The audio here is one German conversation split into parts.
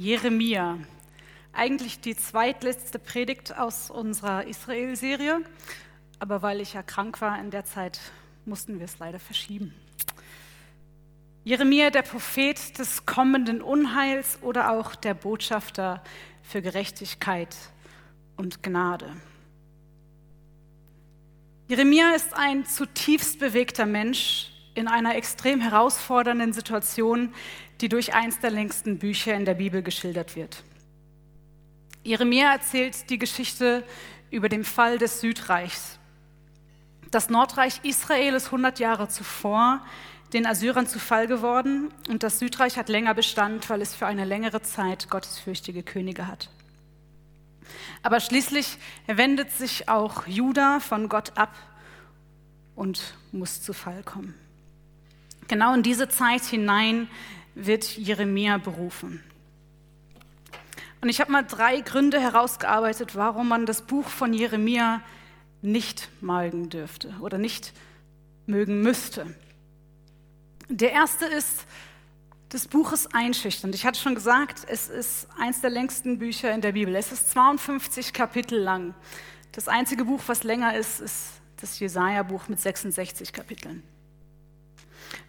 Jeremia. Eigentlich die zweitletzte Predigt aus unserer Israel-Serie, aber weil ich ja krank war in der Zeit, mussten wir es leider verschieben. Jeremia, der Prophet des kommenden Unheils oder auch der Botschafter für Gerechtigkeit und Gnade. Jeremia ist ein zutiefst bewegter Mensch in einer extrem herausfordernden Situation, die durch eins der längsten Bücher in der Bibel geschildert wird. Jeremia erzählt die Geschichte über den Fall des Südreichs. Das Nordreich Israel ist 100 Jahre zuvor den Assyrern zu Fall geworden und das Südreich hat länger Bestand, weil es für eine längere Zeit gottesfürchtige Könige hat. Aber schließlich wendet sich auch Juda von Gott ab und muss zu Fall kommen. Genau in diese Zeit hinein wird Jeremia berufen. Und ich habe mal drei Gründe herausgearbeitet, warum man das Buch von Jeremia nicht mögen dürfte oder nicht mögen müsste. Der erste ist, das Buch ist einschüchternd. Ich hatte schon gesagt, es ist eins der längsten Bücher in der Bibel. Es ist 52 Kapitel lang. Das einzige Buch, was länger ist, ist das Jesaja-Buch mit 66 Kapiteln.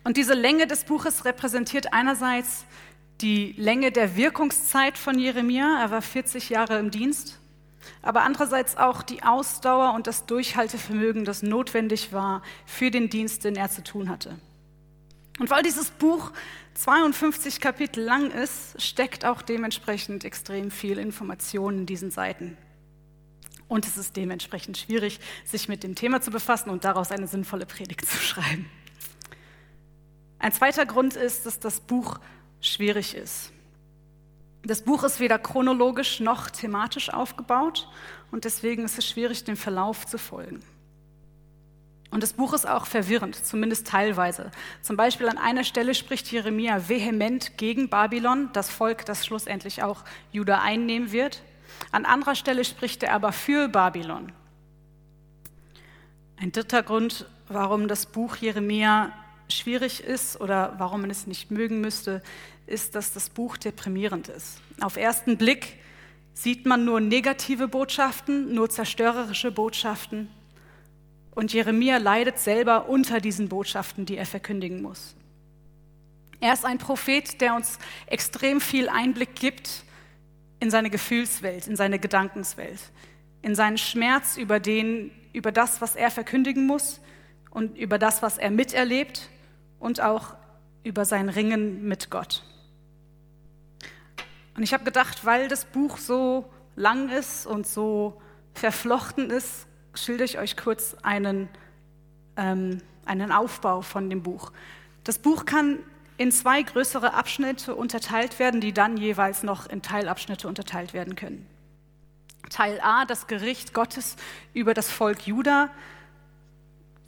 Und diese Länge des Buches repräsentiert einerseits die Länge der Wirkungszeit von Jeremia, er war 40 Jahre im Dienst, aber andererseits auch die Ausdauer und das Durchhaltevermögen, das notwendig war für den Dienst, den er zu tun hatte. Und weil dieses Buch 52 Kapitel lang ist, steckt auch dementsprechend extrem viel Information in diesen Seiten. Und es ist dementsprechend schwierig, sich mit dem Thema zu befassen und daraus eine sinnvolle Predigt zu schreiben. Ein zweiter Grund ist, dass das Buch schwierig ist. Das Buch ist weder chronologisch noch thematisch aufgebaut und deswegen ist es schwierig, dem Verlauf zu folgen. Und das Buch ist auch verwirrend, zumindest teilweise. Zum Beispiel an einer Stelle spricht Jeremia vehement gegen Babylon, das Volk, das schlussendlich auch Juda einnehmen wird. An anderer Stelle spricht er aber für Babylon. Ein dritter Grund, warum das Buch Jeremia schwierig ist oder warum man es nicht mögen müsste, ist, dass das Buch deprimierend ist. Auf ersten Blick sieht man nur negative Botschaften, nur zerstörerische Botschaften. Und Jeremia leidet selber unter diesen Botschaften, die er verkündigen muss. Er ist ein Prophet, der uns extrem viel Einblick gibt in seine Gefühlswelt, in seine Gedankenswelt, in seinen Schmerz über, den, über das, was er verkündigen muss und über das, was er miterlebt und auch über sein Ringen mit Gott. Und ich habe gedacht, weil das Buch so lang ist und so verflochten ist, schilder ich euch kurz einen, ähm, einen Aufbau von dem Buch. Das Buch kann in zwei größere Abschnitte unterteilt werden, die dann jeweils noch in Teilabschnitte unterteilt werden können. Teil A, das Gericht Gottes über das Volk Juda,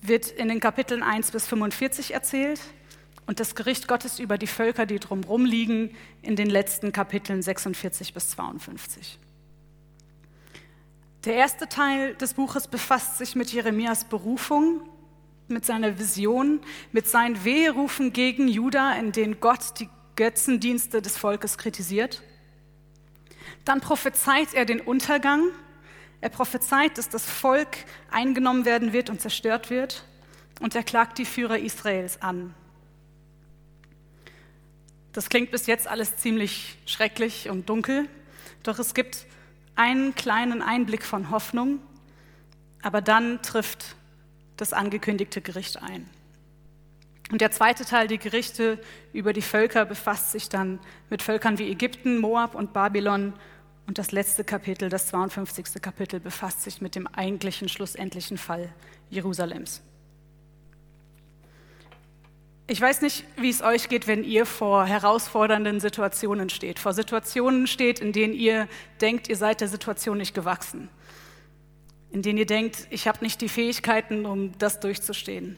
wird in den Kapiteln 1 bis 45 erzählt und das Gericht Gottes über die Völker, die drumherum liegen, in den letzten Kapiteln 46 bis 52. Der erste Teil des Buches befasst sich mit Jeremias Berufung, mit seiner Vision, mit seinen Weherufen gegen Juda, in denen Gott die Götzendienste des Volkes kritisiert. Dann prophezeit er den Untergang er prophezeit, dass das Volk eingenommen werden wird und zerstört wird. Und er klagt die Führer Israels an. Das klingt bis jetzt alles ziemlich schrecklich und dunkel, doch es gibt einen kleinen Einblick von Hoffnung, aber dann trifft das angekündigte Gericht ein. Und der zweite Teil, die Gerichte über die Völker, befasst sich dann mit Völkern wie Ägypten, Moab und Babylon und das letzte Kapitel, das 52. Kapitel, befasst sich mit dem eigentlichen, schlussendlichen Fall Jerusalems. Ich weiß nicht, wie es euch geht, wenn ihr vor herausfordernden Situationen steht, vor Situationen steht, in denen ihr denkt, ihr seid der Situation nicht gewachsen, in denen ihr denkt, ich habe nicht die Fähigkeiten, um das durchzustehen.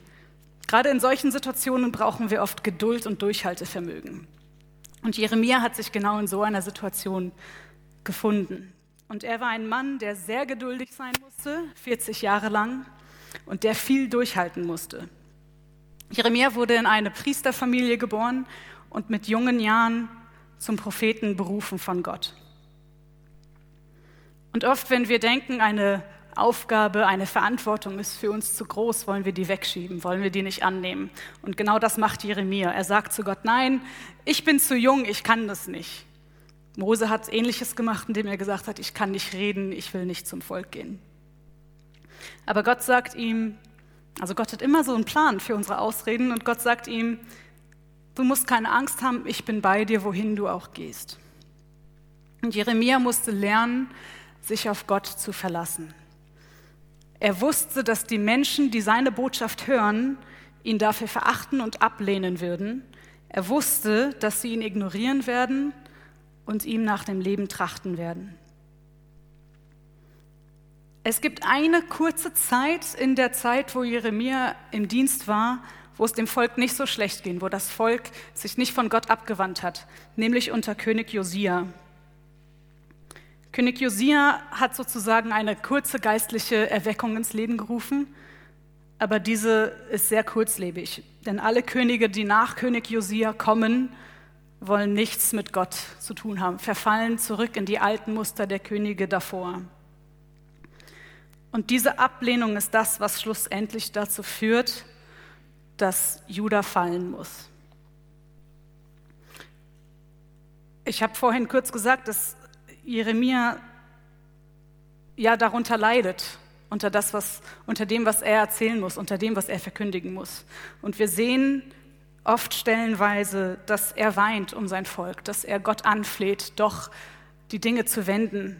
Gerade in solchen Situationen brauchen wir oft Geduld und Durchhaltevermögen. Und Jeremia hat sich genau in so einer Situation gefunden. Und er war ein Mann, der sehr geduldig sein musste, 40 Jahre lang, und der viel durchhalten musste. Jeremia wurde in eine Priesterfamilie geboren und mit jungen Jahren zum Propheten berufen von Gott. Und oft, wenn wir denken, eine Aufgabe, eine Verantwortung ist für uns zu groß, wollen wir die wegschieben, wollen wir die nicht annehmen. Und genau das macht Jeremia. Er sagt zu Gott, nein, ich bin zu jung, ich kann das nicht. Mose hat ähnliches gemacht, indem er gesagt hat, ich kann nicht reden, ich will nicht zum Volk gehen. Aber Gott sagt ihm, also Gott hat immer so einen Plan für unsere Ausreden und Gott sagt ihm, du musst keine Angst haben, ich bin bei dir, wohin du auch gehst. Und Jeremia musste lernen, sich auf Gott zu verlassen. Er wusste, dass die Menschen, die seine Botschaft hören, ihn dafür verachten und ablehnen würden. Er wusste, dass sie ihn ignorieren werden und ihm nach dem Leben trachten werden. Es gibt eine kurze Zeit in der Zeit, wo Jeremia im Dienst war, wo es dem Volk nicht so schlecht ging, wo das Volk sich nicht von Gott abgewandt hat, nämlich unter König Josia. König Josia hat sozusagen eine kurze geistliche Erweckung ins Leben gerufen, aber diese ist sehr kurzlebig, denn alle Könige, die nach König Josia kommen, wollen nichts mit Gott zu tun haben, verfallen zurück in die alten Muster der Könige davor. Und diese Ablehnung ist das, was schlussendlich dazu führt, dass Juda fallen muss. Ich habe vorhin kurz gesagt, dass Jeremia ja darunter leidet, unter, das, was, unter dem, was er erzählen muss, unter dem, was er verkündigen muss. Und wir sehen oft stellenweise, dass er weint um sein Volk, dass er Gott anfleht, doch die Dinge zu wenden.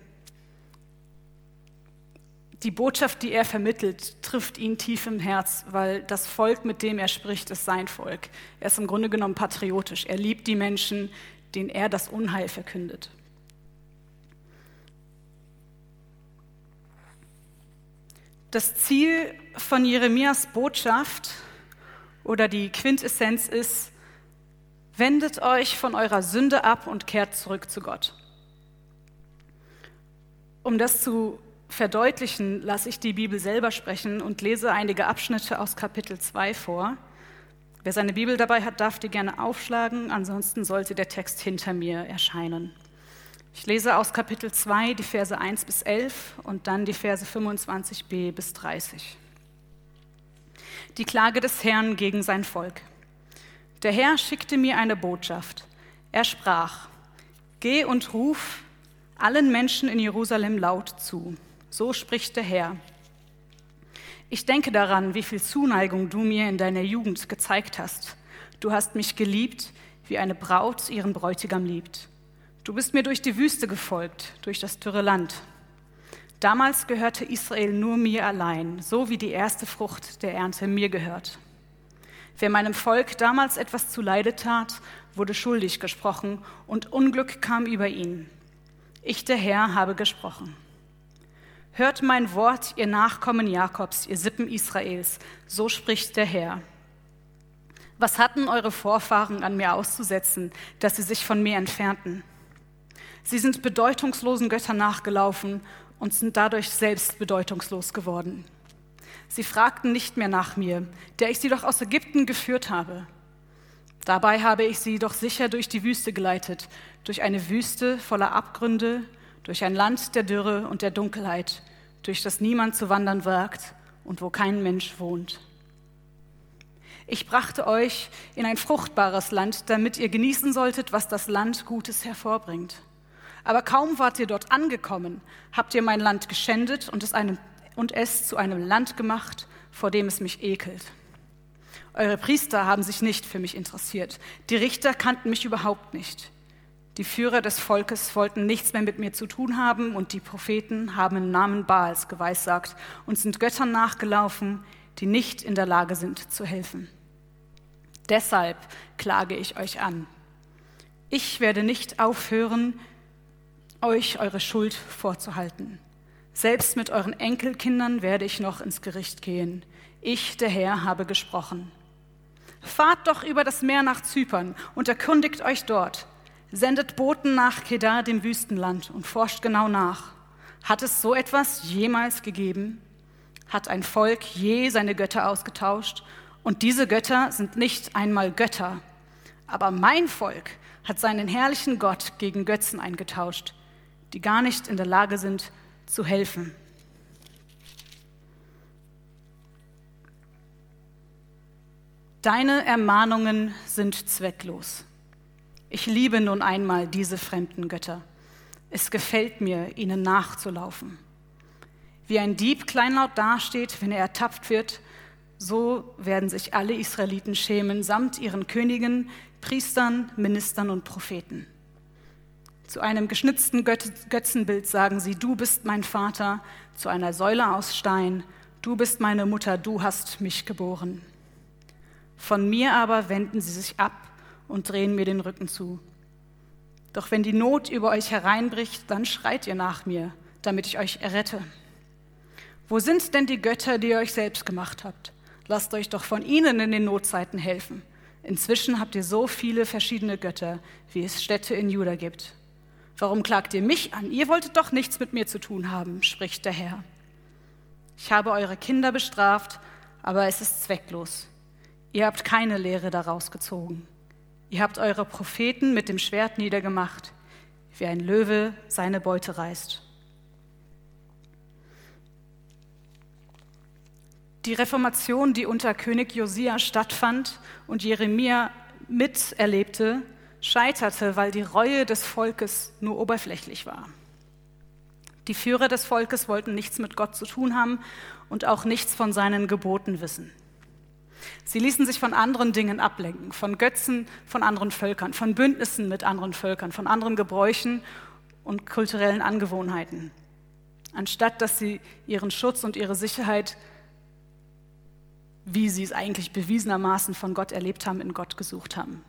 Die Botschaft, die er vermittelt, trifft ihn tief im Herz, weil das Volk, mit dem er spricht, ist sein Volk. Er ist im Grunde genommen patriotisch. Er liebt die Menschen, denen er das Unheil verkündet. Das Ziel von Jeremias Botschaft oder die Quintessenz ist, wendet euch von eurer Sünde ab und kehrt zurück zu Gott. Um das zu verdeutlichen, lasse ich die Bibel selber sprechen und lese einige Abschnitte aus Kapitel 2 vor. Wer seine Bibel dabei hat, darf die gerne aufschlagen, ansonsten sollte der Text hinter mir erscheinen. Ich lese aus Kapitel 2 die Verse 1 bis 11 und dann die Verse 25b bis 30. Die Klage des Herrn gegen sein Volk. Der Herr schickte mir eine Botschaft. Er sprach, Geh und ruf allen Menschen in Jerusalem laut zu. So spricht der Herr. Ich denke daran, wie viel Zuneigung du mir in deiner Jugend gezeigt hast. Du hast mich geliebt, wie eine Braut ihren Bräutigam liebt. Du bist mir durch die Wüste gefolgt, durch das dürre Land. Damals gehörte Israel nur mir allein, so wie die erste Frucht der Ernte mir gehört. Wer meinem Volk damals etwas zuleide tat, wurde schuldig gesprochen und Unglück kam über ihn. Ich, der Herr, habe gesprochen. Hört mein Wort, ihr Nachkommen Jakobs, ihr Sippen Israels, so spricht der Herr. Was hatten eure Vorfahren an mir auszusetzen, dass sie sich von mir entfernten? Sie sind bedeutungslosen Göttern nachgelaufen und sind dadurch selbst bedeutungslos geworden. Sie fragten nicht mehr nach mir, der ich sie doch aus Ägypten geführt habe. Dabei habe ich sie doch sicher durch die Wüste geleitet, durch eine Wüste voller Abgründe, durch ein Land der Dürre und der Dunkelheit, durch das niemand zu wandern wagt und wo kein Mensch wohnt. Ich brachte euch in ein fruchtbares Land, damit ihr genießen solltet, was das Land Gutes hervorbringt. Aber kaum wart ihr dort angekommen, habt ihr mein Land geschändet und es, einem, und es zu einem Land gemacht, vor dem es mich ekelt. Eure Priester haben sich nicht für mich interessiert. Die Richter kannten mich überhaupt nicht. Die Führer des Volkes wollten nichts mehr mit mir zu tun haben und die Propheten haben im Namen Baals geweissagt und sind Göttern nachgelaufen, die nicht in der Lage sind zu helfen. Deshalb klage ich euch an. Ich werde nicht aufhören, euch eure Schuld vorzuhalten. Selbst mit euren Enkelkindern werde ich noch ins Gericht gehen. Ich, der Herr, habe gesprochen. Fahrt doch über das Meer nach Zypern und erkundigt euch dort. Sendet Boten nach Kedar, dem Wüstenland, und forscht genau nach. Hat es so etwas jemals gegeben? Hat ein Volk je seine Götter ausgetauscht? Und diese Götter sind nicht einmal Götter. Aber mein Volk hat seinen herrlichen Gott gegen Götzen eingetauscht, die gar nicht in der Lage sind zu helfen. Deine Ermahnungen sind zwecklos. Ich liebe nun einmal diese fremden Götter. Es gefällt mir, ihnen nachzulaufen. Wie ein Dieb kleinlaut dasteht, wenn er ertappt wird, so werden sich alle Israeliten schämen, samt ihren Königen, Priestern, Ministern und Propheten. Zu einem geschnitzten Götzenbild sagen sie, du bist mein Vater, zu einer Säule aus Stein, du bist meine Mutter, du hast mich geboren. Von mir aber wenden sie sich ab und drehen mir den Rücken zu. Doch wenn die Not über euch hereinbricht, dann schreit ihr nach mir, damit ich euch errette. Wo sind denn die Götter, die ihr euch selbst gemacht habt? Lasst euch doch von ihnen in den Notzeiten helfen. Inzwischen habt ihr so viele verschiedene Götter, wie es Städte in Juda gibt. Warum klagt ihr mich an? Ihr wolltet doch nichts mit mir zu tun haben, spricht der Herr. Ich habe eure Kinder bestraft, aber es ist zwecklos. Ihr habt keine Lehre daraus gezogen. Ihr habt eure Propheten mit dem Schwert niedergemacht, wie ein Löwe seine Beute reißt. Die Reformation, die unter König Josia stattfand und Jeremia miterlebte, scheiterte, weil die Reue des Volkes nur oberflächlich war. Die Führer des Volkes wollten nichts mit Gott zu tun haben und auch nichts von seinen Geboten wissen. Sie ließen sich von anderen Dingen ablenken, von Götzen von anderen Völkern, von Bündnissen mit anderen Völkern, von anderen Gebräuchen und kulturellen Angewohnheiten, anstatt dass sie ihren Schutz und ihre Sicherheit wie sie es eigentlich bewiesenermaßen von Gott erlebt haben, in Gott gesucht haben.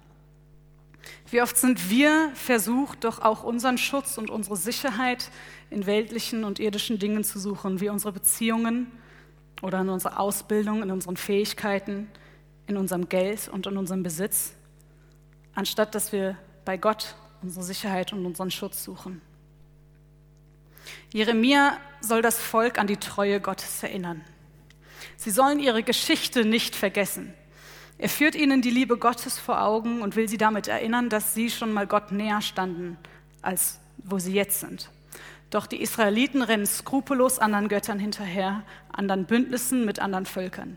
Wie oft sind wir versucht, doch auch unseren Schutz und unsere Sicherheit in weltlichen und irdischen Dingen zu suchen, wie unsere Beziehungen oder in unserer Ausbildung, in unseren Fähigkeiten, in unserem Geld und in unserem Besitz, anstatt dass wir bei Gott unsere Sicherheit und unseren Schutz suchen. Jeremia soll das Volk an die Treue Gottes erinnern. Sie sollen ihre Geschichte nicht vergessen. Er führt ihnen die Liebe Gottes vor Augen und will sie damit erinnern, dass sie schon mal Gott näher standen, als wo sie jetzt sind. Doch die Israeliten rennen skrupellos anderen Göttern hinterher, anderen Bündnissen mit anderen Völkern.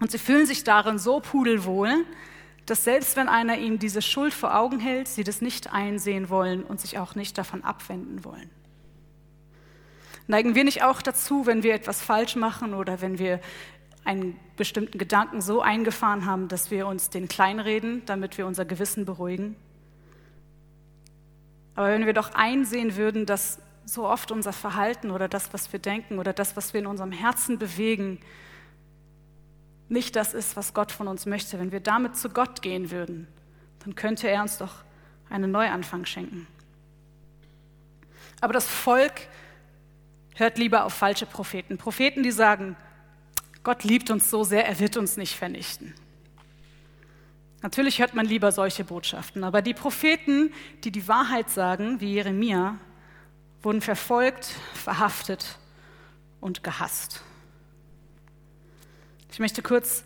Und sie fühlen sich darin so pudelwohl, dass selbst wenn einer ihnen diese Schuld vor Augen hält, sie das nicht einsehen wollen und sich auch nicht davon abwenden wollen. Neigen wir nicht auch dazu, wenn wir etwas falsch machen oder wenn wir einen bestimmten Gedanken so eingefahren haben, dass wir uns den kleinreden, damit wir unser Gewissen beruhigen? Aber wenn wir doch einsehen würden, dass so oft unser Verhalten oder das, was wir denken oder das, was wir in unserem Herzen bewegen, nicht das ist, was Gott von uns möchte, wenn wir damit zu Gott gehen würden, dann könnte er uns doch einen Neuanfang schenken. Aber das Volk hört lieber auf falsche Propheten. Propheten, die sagen, Gott liebt uns so sehr, er wird uns nicht vernichten. Natürlich hört man lieber solche Botschaften, aber die Propheten, die die Wahrheit sagen, wie Jeremia, wurden verfolgt, verhaftet und gehasst. Ich möchte kurz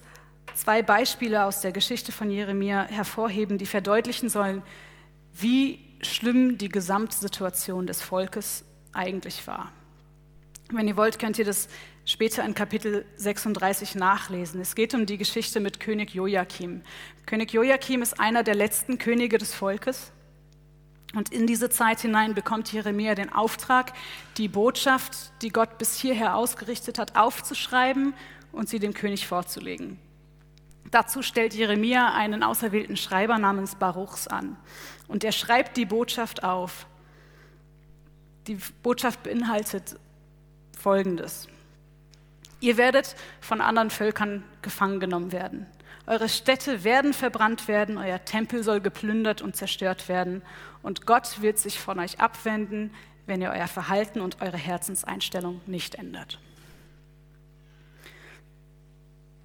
zwei Beispiele aus der Geschichte von Jeremia hervorheben, die verdeutlichen sollen, wie schlimm die Gesamtsituation des Volkes eigentlich war. Wenn ihr wollt, könnt ihr das später in Kapitel 36 nachlesen. Es geht um die Geschichte mit König Joachim. König Joachim ist einer der letzten Könige des Volkes. Und in diese Zeit hinein bekommt Jeremia den Auftrag, die Botschaft, die Gott bis hierher ausgerichtet hat, aufzuschreiben und sie dem König vorzulegen. Dazu stellt Jeremia einen auserwählten Schreiber namens Baruchs an. Und er schreibt die Botschaft auf. Die Botschaft beinhaltet Folgendes. Ihr werdet von anderen Völkern gefangen genommen werden. Eure Städte werden verbrannt werden, euer Tempel soll geplündert und zerstört werden und Gott wird sich von euch abwenden, wenn ihr euer Verhalten und eure Herzenseinstellung nicht ändert.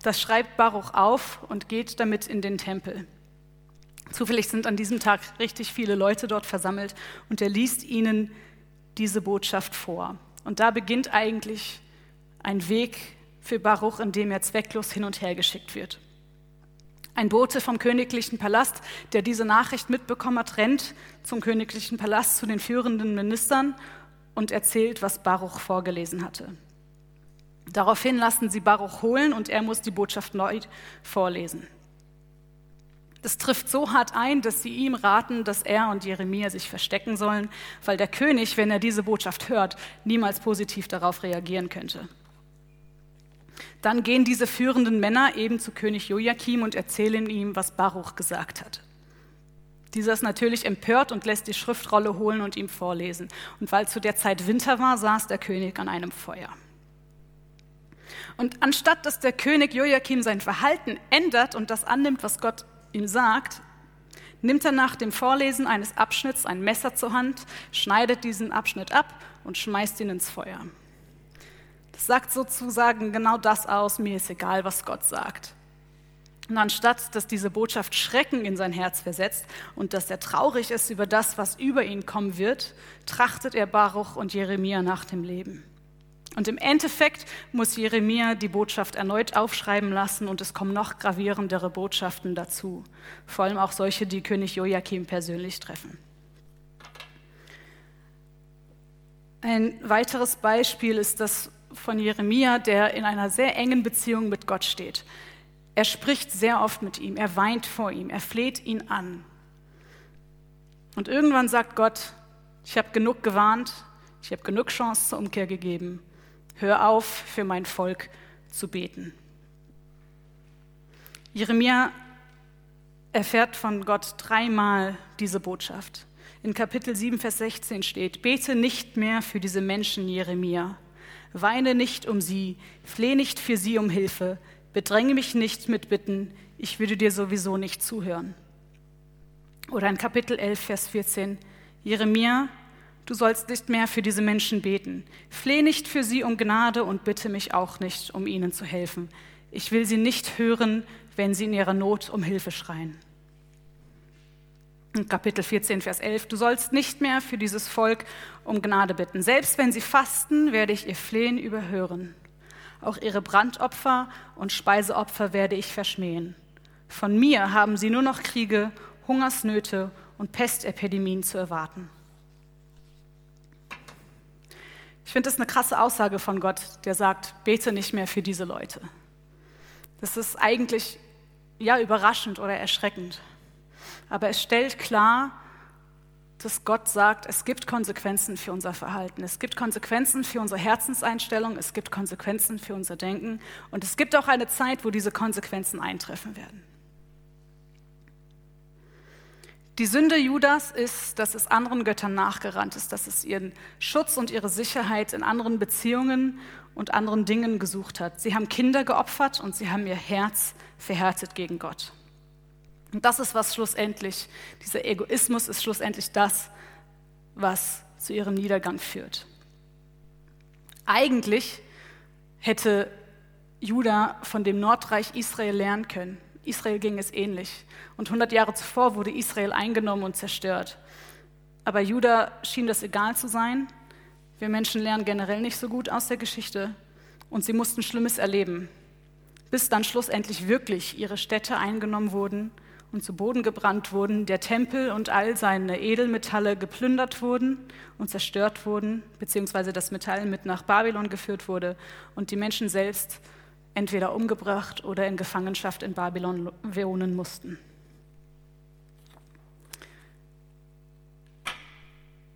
Das schreibt Baruch auf und geht damit in den Tempel. Zufällig sind an diesem Tag richtig viele Leute dort versammelt und er liest ihnen diese Botschaft vor. Und da beginnt eigentlich ein Weg für Baruch, in dem er zwecklos hin und her geschickt wird. Ein Bote vom königlichen Palast, der diese Nachricht mitbekommen hat, rennt zum königlichen Palast zu den führenden Ministern und erzählt, was Baruch vorgelesen hatte. Daraufhin lassen sie Baruch holen und er muss die Botschaft neu vorlesen. Das trifft so hart ein, dass sie ihm raten, dass er und Jeremia sich verstecken sollen, weil der König, wenn er diese Botschaft hört, niemals positiv darauf reagieren könnte. Dann gehen diese führenden Männer eben zu König Joachim und erzählen ihm, was Baruch gesagt hat. Dieser ist natürlich empört und lässt die Schriftrolle holen und ihm vorlesen. Und weil zu der Zeit Winter war, saß der König an einem Feuer. Und anstatt dass der König Joachim sein Verhalten ändert und das annimmt, was Gott ihm sagt, nimmt er nach dem Vorlesen eines Abschnitts ein Messer zur Hand, schneidet diesen Abschnitt ab und schmeißt ihn ins Feuer. Sagt sozusagen genau das aus, mir ist egal, was Gott sagt. Und anstatt, dass diese Botschaft Schrecken in sein Herz versetzt und dass er traurig ist über das, was über ihn kommen wird, trachtet er Baruch und Jeremia nach dem Leben. Und im Endeffekt muss Jeremia die Botschaft erneut aufschreiben lassen und es kommen noch gravierendere Botschaften dazu, vor allem auch solche, die König Joachim persönlich treffen. Ein weiteres Beispiel ist das von Jeremia, der in einer sehr engen Beziehung mit Gott steht. Er spricht sehr oft mit ihm, er weint vor ihm, er fleht ihn an. Und irgendwann sagt Gott, ich habe genug gewarnt, ich habe genug Chance zur Umkehr gegeben hör auf, für mein Volk zu beten. Jeremia erfährt von Gott dreimal diese Botschaft. In Kapitel 7, Vers 16 steht, bete nicht mehr für diese Menschen, Jeremia. Weine nicht um sie, fleh nicht für sie um Hilfe, bedränge mich nicht mit Bitten, ich würde dir sowieso nicht zuhören. Oder in Kapitel 11, Vers 14, Jeremia, Du sollst nicht mehr für diese Menschen beten. Fleh nicht für sie um Gnade und bitte mich auch nicht, um ihnen zu helfen. Ich will sie nicht hören, wenn sie in ihrer Not um Hilfe schreien. Kapitel 14, Vers 11. Du sollst nicht mehr für dieses Volk um Gnade bitten. Selbst wenn sie fasten, werde ich ihr Flehen überhören. Auch ihre Brandopfer und Speiseopfer werde ich verschmähen. Von mir haben sie nur noch Kriege, Hungersnöte und Pestepidemien zu erwarten. Ich finde das eine krasse Aussage von Gott, der sagt, bete nicht mehr für diese Leute. Das ist eigentlich ja überraschend oder erschreckend. Aber es stellt klar, dass Gott sagt, es gibt Konsequenzen für unser Verhalten, es gibt Konsequenzen für unsere Herzenseinstellung, es gibt Konsequenzen für unser Denken und es gibt auch eine Zeit, wo diese Konsequenzen eintreffen werden. Die Sünde Judas ist, dass es anderen Göttern nachgerannt ist, dass es ihren Schutz und ihre Sicherheit in anderen Beziehungen und anderen Dingen gesucht hat. Sie haben Kinder geopfert und sie haben ihr Herz verhärtet gegen Gott. Und das ist, was schlussendlich, dieser Egoismus ist schlussendlich das, was zu ihrem Niedergang führt. Eigentlich hätte Juda von dem Nordreich Israel lernen können. Israel ging es ähnlich. Und 100 Jahre zuvor wurde Israel eingenommen und zerstört. Aber Juda schien das egal zu sein. Wir Menschen lernen generell nicht so gut aus der Geschichte. Und sie mussten Schlimmes erleben, bis dann schlussendlich wirklich ihre Städte eingenommen wurden und zu Boden gebrannt wurden, der Tempel und all seine Edelmetalle geplündert wurden und zerstört wurden, beziehungsweise das Metall mit nach Babylon geführt wurde und die Menschen selbst entweder umgebracht oder in Gefangenschaft in Babylon wohnen mussten.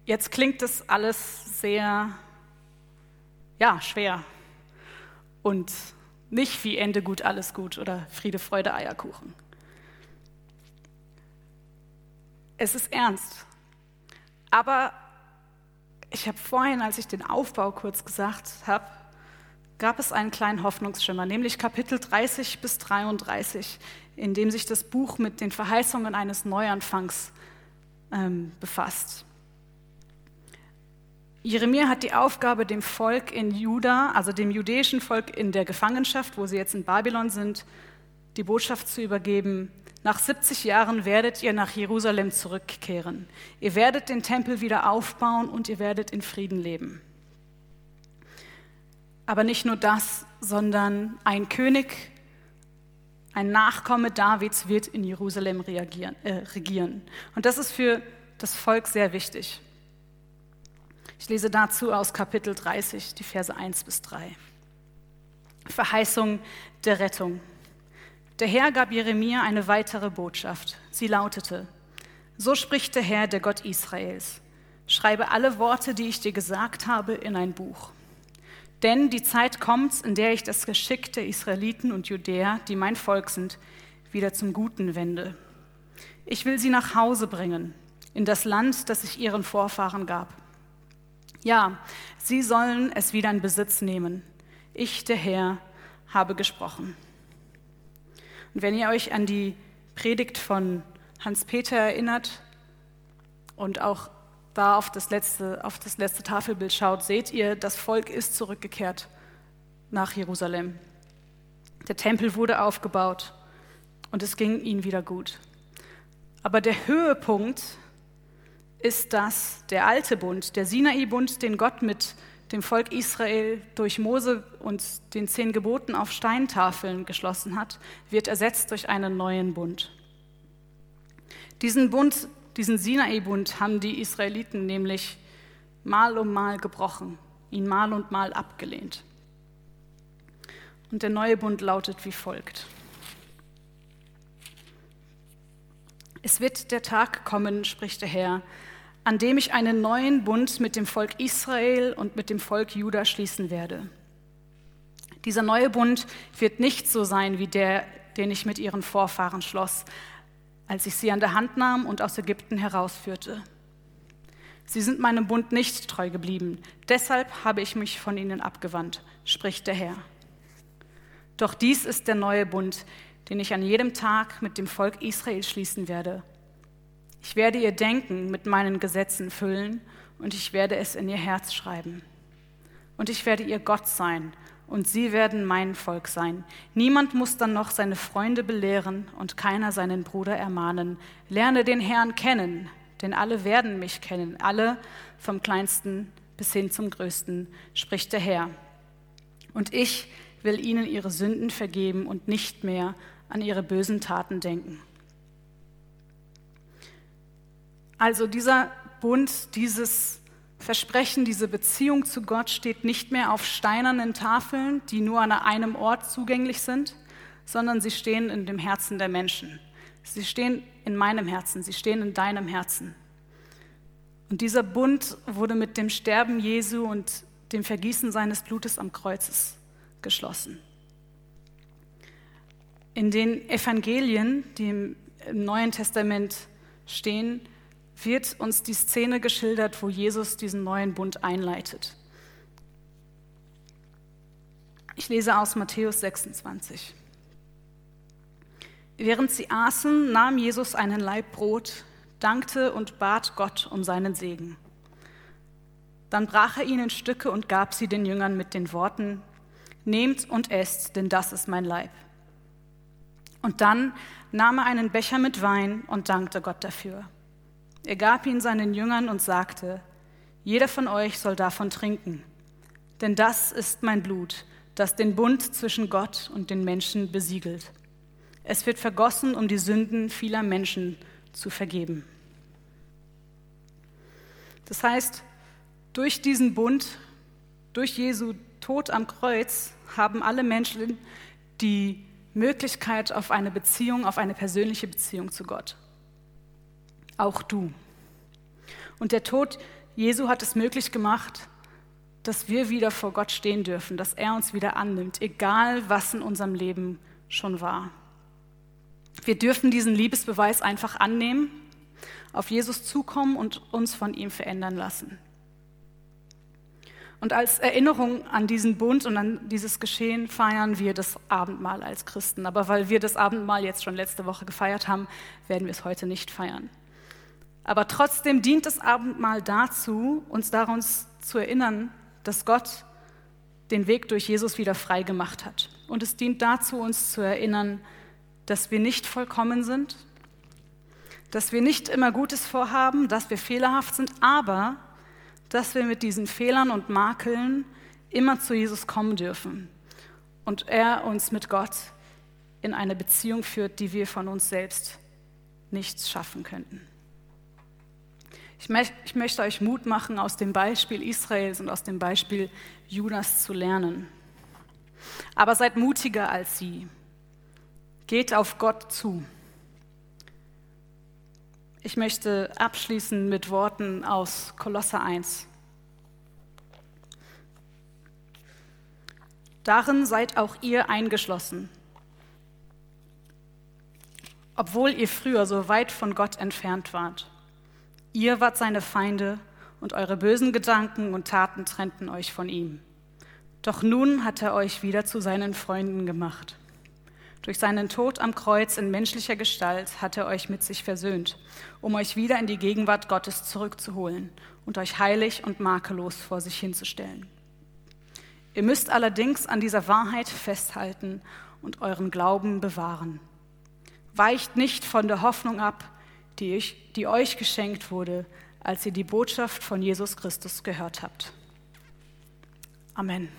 Jetzt klingt das alles sehr, ja, schwer und nicht wie Ende gut, alles gut oder Friede, Freude, Eierkuchen. Es ist ernst. Aber ich habe vorhin, als ich den Aufbau kurz gesagt habe, gab es einen kleinen Hoffnungsschimmer, nämlich Kapitel 30 bis 33, in dem sich das Buch mit den Verheißungen eines Neuanfangs ähm, befasst. Jeremia hat die Aufgabe, dem Volk in Juda, also dem jüdischen Volk in der Gefangenschaft, wo sie jetzt in Babylon sind, die Botschaft zu übergeben. Nach 70 Jahren werdet ihr nach Jerusalem zurückkehren. Ihr werdet den Tempel wieder aufbauen und ihr werdet in Frieden leben. Aber nicht nur das, sondern ein König, Ein Nachkomme Davids wird in Jerusalem reagieren, äh, regieren. Und das ist für das Volk sehr wichtig. Ich lese dazu aus Kapitel 30, die Verse 1 bis 3. Verheißung der Rettung. Der Herr gab Jeremia eine weitere Botschaft. Sie lautete, So spricht der Herr, der Gott Israels. Schreibe alle Worte, die ich dir gesagt habe, in ein Buch. Denn die Zeit kommt, in der ich das Geschick der Israeliten und Judäer, die mein Volk sind, wieder zum Guten wende. Ich will sie nach Hause bringen, in das Land, das ich ihren Vorfahren gab. Ja, sie sollen es wieder in Besitz nehmen. Ich, der Herr, habe gesprochen. Und wenn ihr euch an die Predigt von Hans-Peter erinnert und auch da auf das, letzte, auf das letzte Tafelbild schaut, seht ihr, das Volk ist zurückgekehrt nach Jerusalem. Der Tempel wurde aufgebaut und es ging ihnen wieder gut. Aber der Höhepunkt ist das, der alte Bund, der Sinai-Bund, den Gott mit dem Volk Israel durch Mose und den zehn Geboten auf Steintafeln geschlossen hat, wird ersetzt durch einen neuen Bund. Diesen Bund diesen Sinai-Bund haben die Israeliten nämlich mal um mal gebrochen, ihn mal und mal abgelehnt. Und der neue Bund lautet wie folgt. Es wird der Tag kommen, spricht der Herr, an dem ich einen neuen Bund mit dem Volk Israel und mit dem Volk Juda schließen werde. Dieser neue Bund wird nicht so sein wie der, den ich mit ihren Vorfahren schloss, als ich sie an der Hand nahm und aus Ägypten herausführte. Sie sind meinem Bund nicht treu geblieben, deshalb habe ich mich von ihnen abgewandt, spricht der Herr. Doch dies ist der neue Bund, den ich an jedem Tag mit dem Volk Israel schließen werde. Ich werde ihr Denken mit meinen Gesetzen füllen und ich werde es in ihr Herz schreiben. Und ich werde ihr Gott sein und sie werden mein Volk sein. Niemand muss dann noch seine Freunde belehren und keiner seinen Bruder ermahnen. Lerne den Herrn kennen, denn alle werden mich kennen, alle vom kleinsten bis hin zum größten, spricht der Herr. Und ich will ihnen ihre Sünden vergeben und nicht mehr an ihre bösen Taten denken. Also dieser Bund, dieses Versprechen, diese Beziehung zu Gott steht nicht mehr auf steinernen Tafeln, die nur an einem Ort zugänglich sind, sondern sie stehen in dem Herzen der Menschen. Sie stehen in meinem Herzen, sie stehen in deinem Herzen. Und dieser Bund wurde mit dem Sterben Jesu und dem Vergießen seines Blutes am Kreuzes geschlossen. In den Evangelien, die im Neuen Testament stehen, wird uns die Szene geschildert, wo Jesus diesen neuen Bund einleitet. Ich lese aus Matthäus 26. Während sie aßen, nahm Jesus einen Laib Brot, dankte und bat Gott um seinen Segen. Dann brach er ihn in Stücke und gab sie den Jüngern mit den Worten, Nehmt und esst, denn das ist mein Leib. Und dann nahm er einen Becher mit Wein und dankte Gott dafür. Er gab ihn seinen Jüngern und sagte, jeder von euch soll davon trinken, denn das ist mein Blut, das den Bund zwischen Gott und den Menschen besiegelt. Es wird vergossen, um die Sünden vieler Menschen zu vergeben. Das heißt, durch diesen Bund, durch Jesu Tod am Kreuz, haben alle Menschen die Möglichkeit auf eine Beziehung, auf eine persönliche Beziehung zu Gott auch du. Und der Tod Jesu hat es möglich gemacht, dass wir wieder vor Gott stehen dürfen, dass er uns wieder annimmt, egal was in unserem Leben schon war. Wir dürfen diesen Liebesbeweis einfach annehmen, auf Jesus zukommen und uns von ihm verändern lassen. Und als Erinnerung an diesen Bund und an dieses Geschehen feiern wir das Abendmahl als Christen. Aber weil wir das Abendmahl jetzt schon letzte Woche gefeiert haben, werden wir es heute nicht feiern. Aber trotzdem dient das Abendmahl dazu, uns daran zu erinnern, dass Gott den Weg durch Jesus wieder frei gemacht hat. Und es dient dazu, uns zu erinnern, dass wir nicht vollkommen sind, dass wir nicht immer Gutes vorhaben, dass wir fehlerhaft sind, aber dass wir mit diesen Fehlern und Makeln immer zu Jesus kommen dürfen und er uns mit Gott in eine Beziehung führt, die wir von uns selbst nicht schaffen könnten. Ich, mö ich möchte euch Mut machen, aus dem Beispiel Israels und aus dem Beispiel Judas zu lernen. Aber seid mutiger als sie. Geht auf Gott zu. Ich möchte abschließen mit Worten aus Kolosser 1. Darin seid auch ihr eingeschlossen. Obwohl ihr früher so weit von Gott entfernt wart. Ihr wart seine Feinde und eure bösen Gedanken und Taten trennten euch von ihm. Doch nun hat er euch wieder zu seinen Freunden gemacht. Durch seinen Tod am Kreuz in menschlicher Gestalt hat er euch mit sich versöhnt, um euch wieder in die Gegenwart Gottes zurückzuholen und euch heilig und makellos vor sich hinzustellen. Ihr müsst allerdings an dieser Wahrheit festhalten und euren Glauben bewahren. Weicht nicht von der Hoffnung ab, die, ich, die euch geschenkt wurde, als ihr die Botschaft von Jesus Christus gehört habt. Amen.